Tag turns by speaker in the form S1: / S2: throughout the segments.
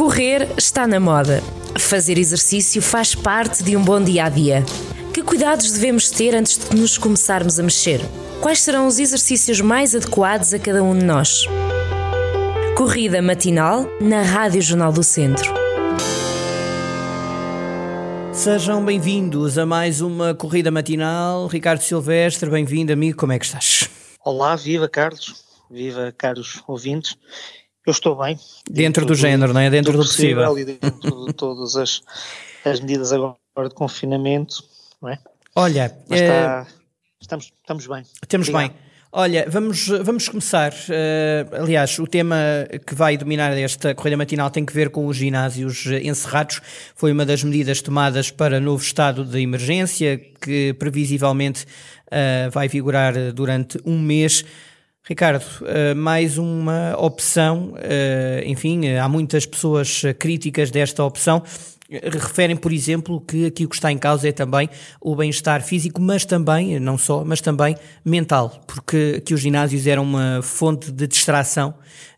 S1: Correr está na moda. Fazer exercício faz parte de um bom dia a dia. Que cuidados devemos ter antes de nos começarmos a mexer? Quais serão os exercícios mais adequados a cada um de nós? Corrida matinal na Rádio Jornal do Centro.
S2: Sejam bem-vindos a mais uma corrida matinal. Ricardo Silvestre, bem-vindo, amigo. Como é que estás?
S3: Olá, viva Carlos, viva caros ouvintes. Eu estou bem.
S2: Dentro, dentro do, do, género, não é? Dentro do, do possível.
S3: possível. E dentro de todas as, as medidas agora de confinamento, não é?
S2: Olha,
S3: Mas está, é... estamos, estamos bem.
S2: Estamos Obrigado. bem. Olha, vamos, vamos começar. Uh, aliás, o tema que vai dominar esta corrida matinal tem que ver com os ginásios encerrados. Foi uma das medidas tomadas para novo estado de emergência, que previsivelmente uh, vai vigorar durante um mês. Ricardo, uh, mais uma opção, enfim, há muitas pessoas críticas desta opção referem, por exemplo, que aqui o que está em causa é também o bem-estar físico, mas também, não só, mas também mental, porque aqui os ginásios eram uma fonte de distração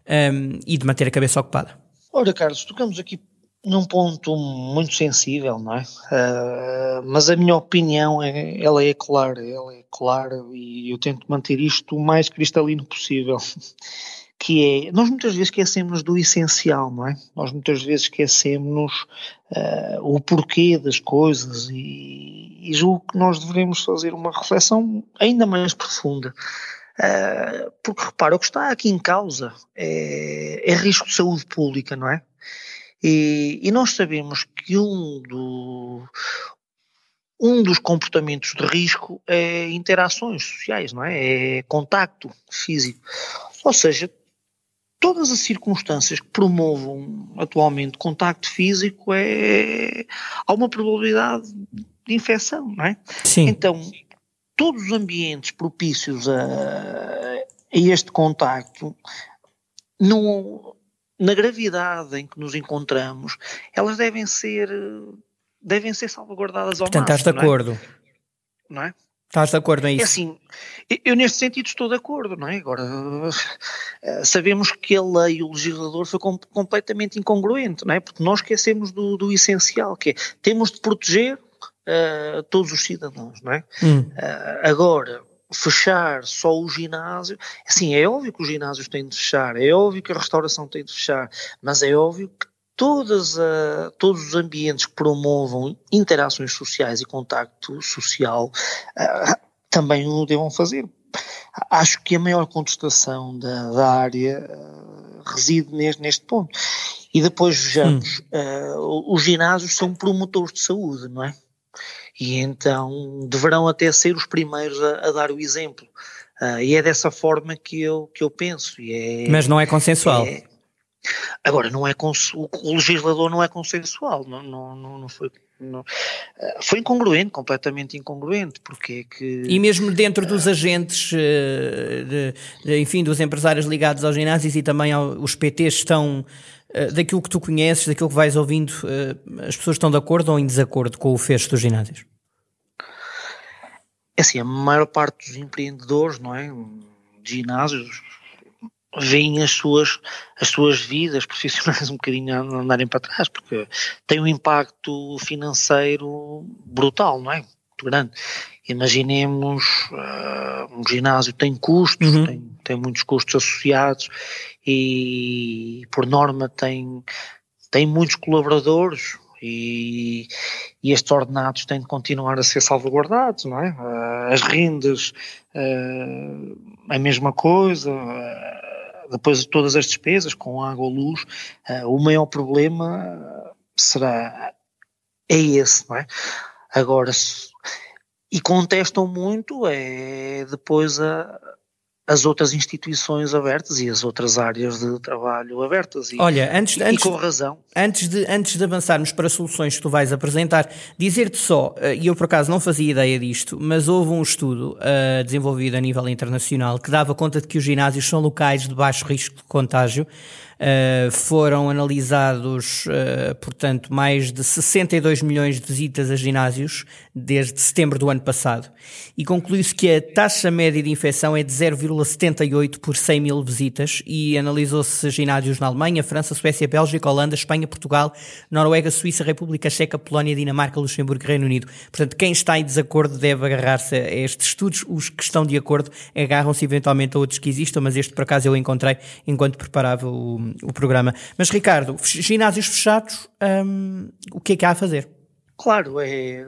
S2: um, e de manter a cabeça ocupada.
S3: Ora, Carlos, tocamos aqui num ponto muito sensível, não é? Uh, mas a minha opinião é, ela é clara, ela é clara e eu tento manter isto o mais cristalino possível que é, nós muitas vezes esquecemos do essencial, não é? Nós muitas vezes esquecemos uh, o porquê das coisas e, e, julgo que nós devemos fazer uma reflexão ainda mais profunda. Uh, porque repara, o que está aqui em causa é, é risco de saúde pública, não é? E, e nós sabemos que um, do, um dos comportamentos de risco é interações sociais, não é? É contacto físico. Ou seja, todas as circunstâncias que promovam atualmente contacto físico é há uma probabilidade de infecção, não é?
S2: Sim.
S3: Então, todos os ambientes propícios a, a este contacto, no, na gravidade em que nos encontramos, elas devem ser devem ser salvaguardadas ao
S2: Portanto,
S3: máximo.
S2: Portanto, estás de acordo.
S3: Não é?
S2: Estás de acordo em
S3: é
S2: isso?
S3: É assim, eu neste sentido estou de acordo, não é? Agora, eh, sabemos que a lei e o legislador foi com, completamente incongruente, não é? Porque nós esquecemos do, do essencial, que é, temos de proteger uh, todos os cidadãos, não é? Hum. Uh, agora, fechar só o ginásio, assim, é óbvio que os ginásios têm de fechar, é óbvio que a restauração tem de fechar, mas é óbvio que todas a, todos os ambientes que promovam interações sociais e contacto social uh, também o devam fazer. Acho que a maior contestação da, da área uh, reside neste, neste ponto. E depois vejamos, uh, os ginásios são promotores de saúde, não é? E então deverão até ser os primeiros a, a dar o exemplo. Uh, e é dessa forma que eu, que eu penso. É,
S2: Mas não é consensual.
S3: É, Agora, não é o legislador não é consensual, não, não, não foi. Não, eh, foi incongruente, completamente incongruente, porque é que...
S2: E mesmo dentro dos agentes, eh, de, de, enfim, dos empresários ligados aos ginásios e também os PTs estão, eh, daquilo que tu conheces, daquilo que vais ouvindo, as pessoas estão de acordo ou em desacordo com o fecho dos ginásios?
S3: É assim, a maior parte dos empreendedores, não é, de ginásios, veem as suas, as suas vidas profissionais um bocadinho a andarem para trás, porque tem um impacto financeiro brutal, não é? Muito grande. Imaginemos, uh, um ginásio tem custos, uhum. tem, tem muitos custos associados e, por norma, tem, tem muitos colaboradores, e, e, estes ordenados têm de continuar a ser salvaguardados, não é? Uh, as rendas, uh, a mesma coisa, uh, depois de todas as despesas, com água ou luz, o maior problema será, é esse, não é? Agora, e contestam muito é depois a, as outras instituições abertas e as outras áreas de trabalho abertas. E,
S2: Olha, antes,
S3: e,
S2: antes,
S3: e com razão.
S2: Antes de, antes de avançarmos para soluções que tu vais apresentar, dizer-te só, eh, e eu por acaso não fazia ideia disto, mas houve um estudo uh, desenvolvido a nível internacional que dava conta de que os ginásios são locais de baixo risco de contágio. Uh, foram analisados, uh, portanto, mais de 62 milhões de visitas a ginásios desde setembro do ano passado. E concluiu-se que a taxa média de infecção é de 0,78 por 100 mil visitas e analisou-se ginásios na Alemanha, França, Suécia, Bélgica, Holanda, Espanha, Portugal, Noruega, Suíça, República Checa, Polónia, Dinamarca, Luxemburgo e Reino Unido. Portanto, quem está em desacordo deve agarrar-se a estes estudos. Os que estão de acordo agarram-se eventualmente a outros que existam, mas este por acaso eu encontrei enquanto preparava o, o programa. Mas Ricardo, ginásios fechados, hum, o que é que há a fazer?
S3: Claro, é,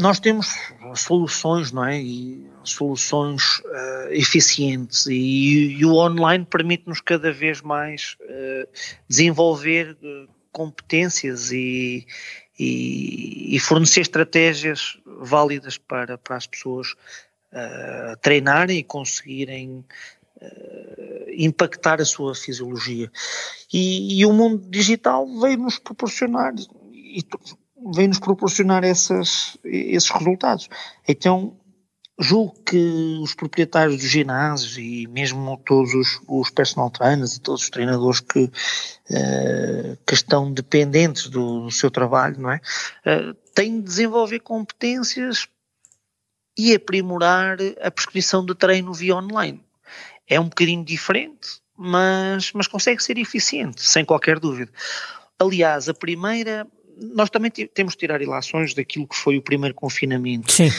S3: nós temos soluções, não é? E soluções uh, eficientes e, e, o online permite-nos cada vez mais uh, desenvolver uh, competências e, e, e, fornecer estratégias válidas para, para as pessoas treinarem e conseguirem impactar a sua fisiologia. E, e o mundo digital veio-nos proporcionar e veio-nos proporcionar essas, esses resultados. Então, julgo que os proprietários dos ginásios e mesmo todos os, os personal trainers e todos os treinadores que, uh, que estão dependentes do, do, seu trabalho, não é? Uh, têm de desenvolver competências e aprimorar a prescrição de treino via online. É um bocadinho diferente, mas, mas consegue ser eficiente, sem qualquer dúvida. Aliás, a primeira, nós também temos de tirar ilações daquilo que foi o primeiro confinamento.
S2: Sim.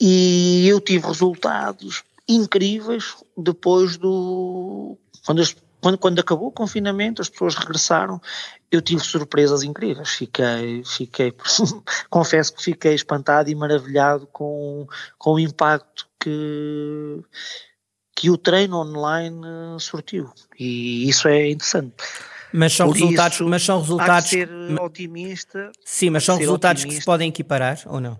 S3: E eu tive resultados incríveis depois do. Quando, quando, quando acabou o confinamento, as pessoas regressaram, eu tive surpresas incríveis. Fiquei, fiquei, confesso que fiquei espantado e maravilhado com, com o impacto que que o treino online surtiu. E isso é interessante.
S2: Mas são Por resultados, isso, mas são resultados.
S3: Há que ser otimista.
S2: Sim, mas são resultados otimista. que se podem equiparar ou não?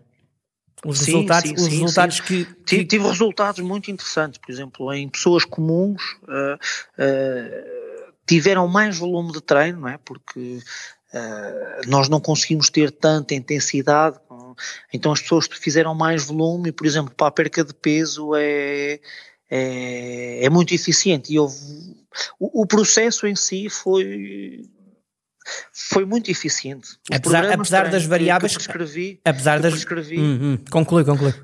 S2: Os sim, resultados, sim, os sim, resultados que,
S3: que, Tive resultados muito interessantes, por exemplo, em pessoas comuns uh, uh, tiveram mais volume de treino, não é? Porque uh, nós não conseguimos ter tanta intensidade, então as pessoas fizeram mais volume, e, por exemplo, para a perca de peso é é, é muito eficiente e houve, o, o, processo em si foi foi muito eficiente.
S2: Os apesar, apesar das variáveis
S3: que, prescrevi,
S2: apesar
S3: que
S2: das
S3: prescrevi,
S2: hum, hum, conclui, conclui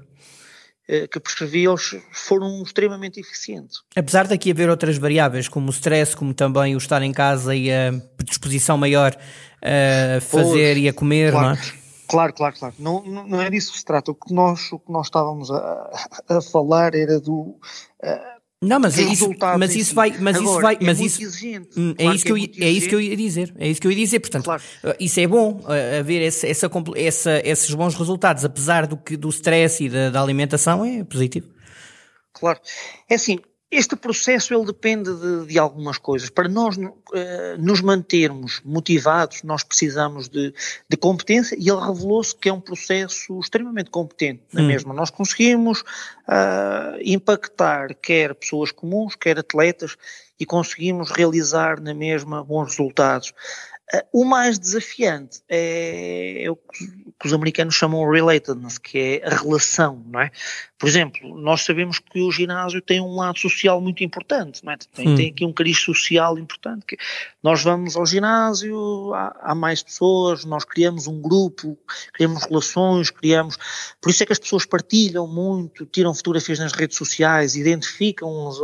S3: eh, que prescrevi, eles foram extremamente eficientes.
S2: Apesar daqui haver outras variáveis, como o stress, como também o estar em casa e a predisposição maior a fazer e a comer,
S3: claro.
S2: não é?
S3: Claro, claro, claro. Não, não é disso que se trata. O que nós, o que nós estávamos a, a falar era do. Uh,
S2: não, mas, é isso, mas isso vai, mas Agora, isso vai, mas
S3: é
S2: isso,
S3: exigente.
S2: É isso que eu, é, é isso que eu ia dizer, é isso que eu ia dizer, portanto, claro. Eh, isso é bom, uh, haver esse, essa, essa, esses bons resultados, apesar do que do stress e da, da alimentação, é positivo.
S3: Claro, é assim, este processo ele depende de, de algumas coisas. Para nós uh, nos mantermos motivados, nós precisamos de, de competência e ele revelou-se que é um processo extremamente competente, não é hum. mesmo? Nós conseguimos uh, impactar quer pessoas comuns, quer atletas e conseguimos realizar na mesma bons resultados. Uh, o mais desafiante é, é o que os americanos chamam relatedness, que é a relação, não é? Por exemplo, nós sabemos que o ginásio tem um lado social muito importante, não é? Tem, tem aqui um cariz social importante. Que nós vamos ao ginásio, há, há, mais pessoas, nós criamos um grupo, criamos relações, criamos. Por isso é que as pessoas partilham muito, tiram fotografias nas redes sociais, identificam as,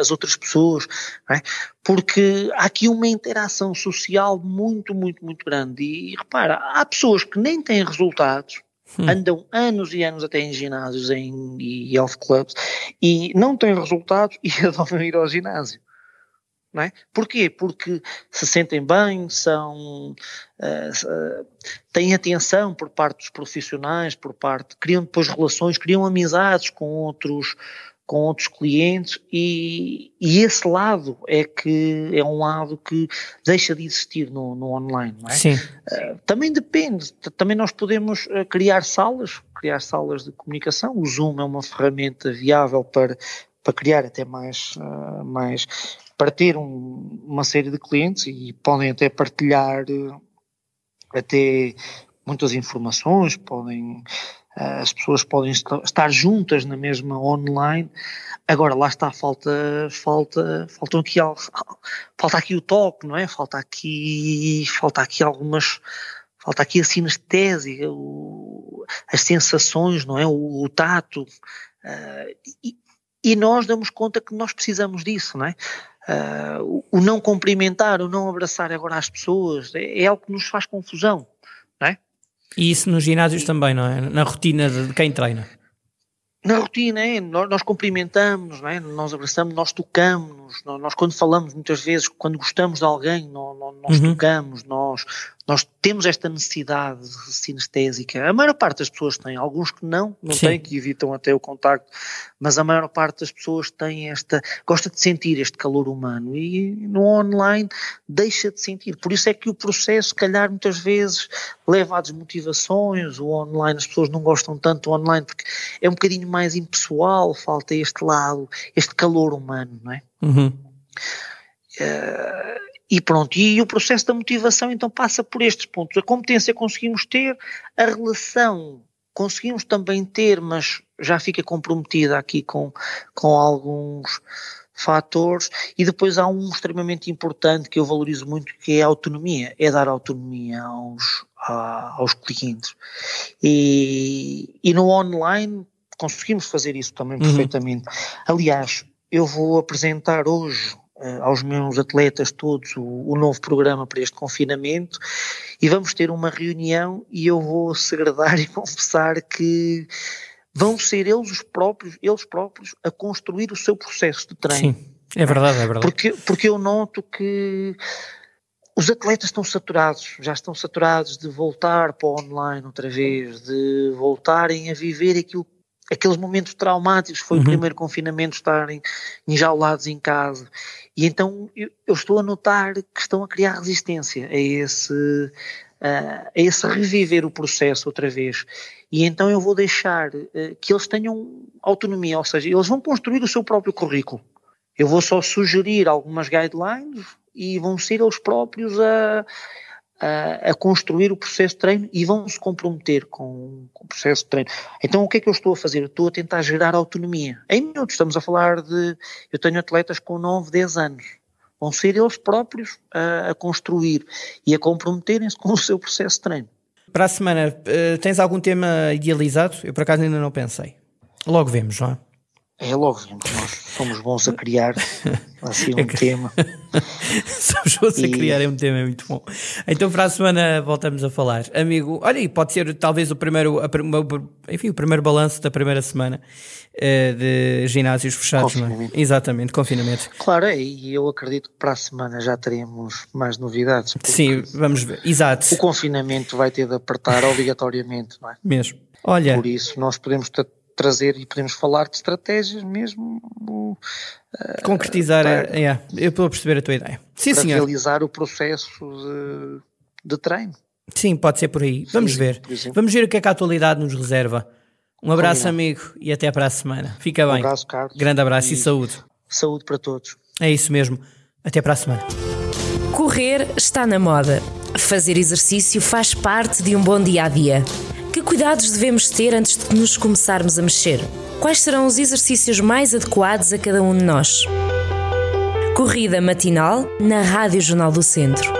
S3: as outras pessoas, não é? Porque há aqui uma interação social muito, muito, muito grande. E, e repara, há pessoas que nem têm resultados, hum. andam anos e anos até em ginásios em, e health clubs e não têm resultados e adoram ir ao ginásio. Não é? Porquê? Porque se sentem bem, são, uh, uh, têm atenção por parte dos profissionais, por parte, criam depois relações, criam amizades com outros, com outros clientes e, e, esse lado é que é um lado que deixa de existir no, no online, não é?
S2: Sim.
S3: Uh, também depende, também nós podemos uh, criar salas, criar salas de comunicação, o Zoom é uma ferramenta viável para, para criar até mais, uh, mais para ter um, uma série de clientes e podem até partilhar até muitas informações, podem as pessoas podem estar juntas na mesma online. Agora lá está, falta, falta, faltam aqui falta aqui o toque, não é? Falta aqui, falta aqui algumas, falta aqui a sinestesia, o, as sensações, não é? O, o tato. Uh, e, e, nós damos conta que nós precisamos disso, não é? Uh, o, o não cumprimentar, o não abraçar agora as pessoas é, é algo que nos faz confusão, não é?
S2: E isso nos ginásios também, não é? Na rotina de quem treina.
S3: Na rotina, é? Nós, nós cumprimentamos, não é? nós abraçamos, nós tocamos, nós, nós, quando falamos muitas vezes, quando gostamos de alguém, nós, nós uhum. tocamos, nós, nós temos esta necessidade sinestésica. A maior parte das pessoas tem, alguns que não, não Sim. têm, que evitam até o contacto, mas a maior parte das pessoas tem esta, gosta de sentir este calor humano e no online deixa de sentir. Por isso é que o processo, calhar, muitas vezes leva a desmotivações, o online, as pessoas não gostam tanto do online porque é um bocadinho mais impessoal, falta este lado, este calor humano, não é?
S2: Uhum.
S3: Uh, e pronto, e o processo da motivação então passa por estes pontos. A competência conseguimos ter, a relação conseguimos também ter, mas já fica comprometida aqui com, com alguns fatores. E depois há um extremamente importante que eu valorizo muito, que é a autonomia, é dar autonomia aos, a, aos clientes. E, e no online conseguimos fazer isso também uhum. perfeitamente. Aliás, eu vou apresentar hoje uh, aos meus atletas todos o, o, novo programa para este confinamento e vamos ter uma reunião e eu vou segredar e confessar que vão ser eles os próprios, eles próprios a construir o seu processo de treino.
S2: Sim, é verdade, é verdade.
S3: Porque, porque eu noto que os atletas estão saturados, já estão saturados de voltar para o online outra vez, de voltarem a viver aquilo aqueles momentos traumáticos, foi uhum. o primeiro confinamento estarem enjaulados em casa. E então eu, eu, estou a notar que estão a criar resistência a esse, uh, a esse reviver o processo outra vez. E então eu vou deixar uh, que eles tenham autonomia, ou seja, eles vão construir o seu próprio currículo. Eu vou só sugerir algumas guidelines e vão ser eles próprios a a, a, construir o processo de treino e vão se comprometer com, com, o processo de treino. Então o que é que eu estou a fazer? Eu estou a tentar gerar autonomia. Em minutos, estamos a falar de. Eu tenho atletas com 9, 10 anos. Vão ser eles próprios a, a construir e a comprometerem-se com o seu processo de treino.
S2: Para a semana, uh, tens algum tema idealizado? Eu por acaso ainda não pensei. Logo vemos, não é?
S3: É logo vemos, nós somos bons a criar assim um é tema.
S2: somos bons e... a criar um tema, é muito bom. Então para a semana voltamos a falar. Amigo, olha aí, pode ser talvez o primeiro, a, enfim, o primeiro balanço da primeira semana uh, de ginásios fechados, é? Exatamente, confinamento.
S3: Claro, é, e eu acredito que para a semana já teremos mais novidades.
S2: Sim, vamos ver, exato.
S3: O confinamento vai ter de apertar obrigatoriamente, não é?
S2: Mesmo. Olha.
S3: Por isso nós podemos trazer e podemos falar de estratégias mesmo. Uh,
S2: Concretizar, para, é, é, eu estou a perceber a tua ideia.
S3: Sim, para senhor. realizar o processo de, de treino.
S2: Sim, pode ser por aí. Vamos Sim, ver. Vamos ver o que é que a atualidade nos reserva. Um abraço, amigo, e até para a semana. Fica bem. Um
S3: abraço, Carlos.
S2: Grande abraço e, e saúde.
S3: Saúde para todos.
S2: É isso mesmo. Até para a semana.
S1: Correr está na moda. Fazer exercício faz parte de um bom dia a dia. Que cuidados devemos ter antes de nos começarmos a mexer? Quais serão os exercícios mais adequados a cada um de nós? Corrida matinal na Rádio Jornal do Centro.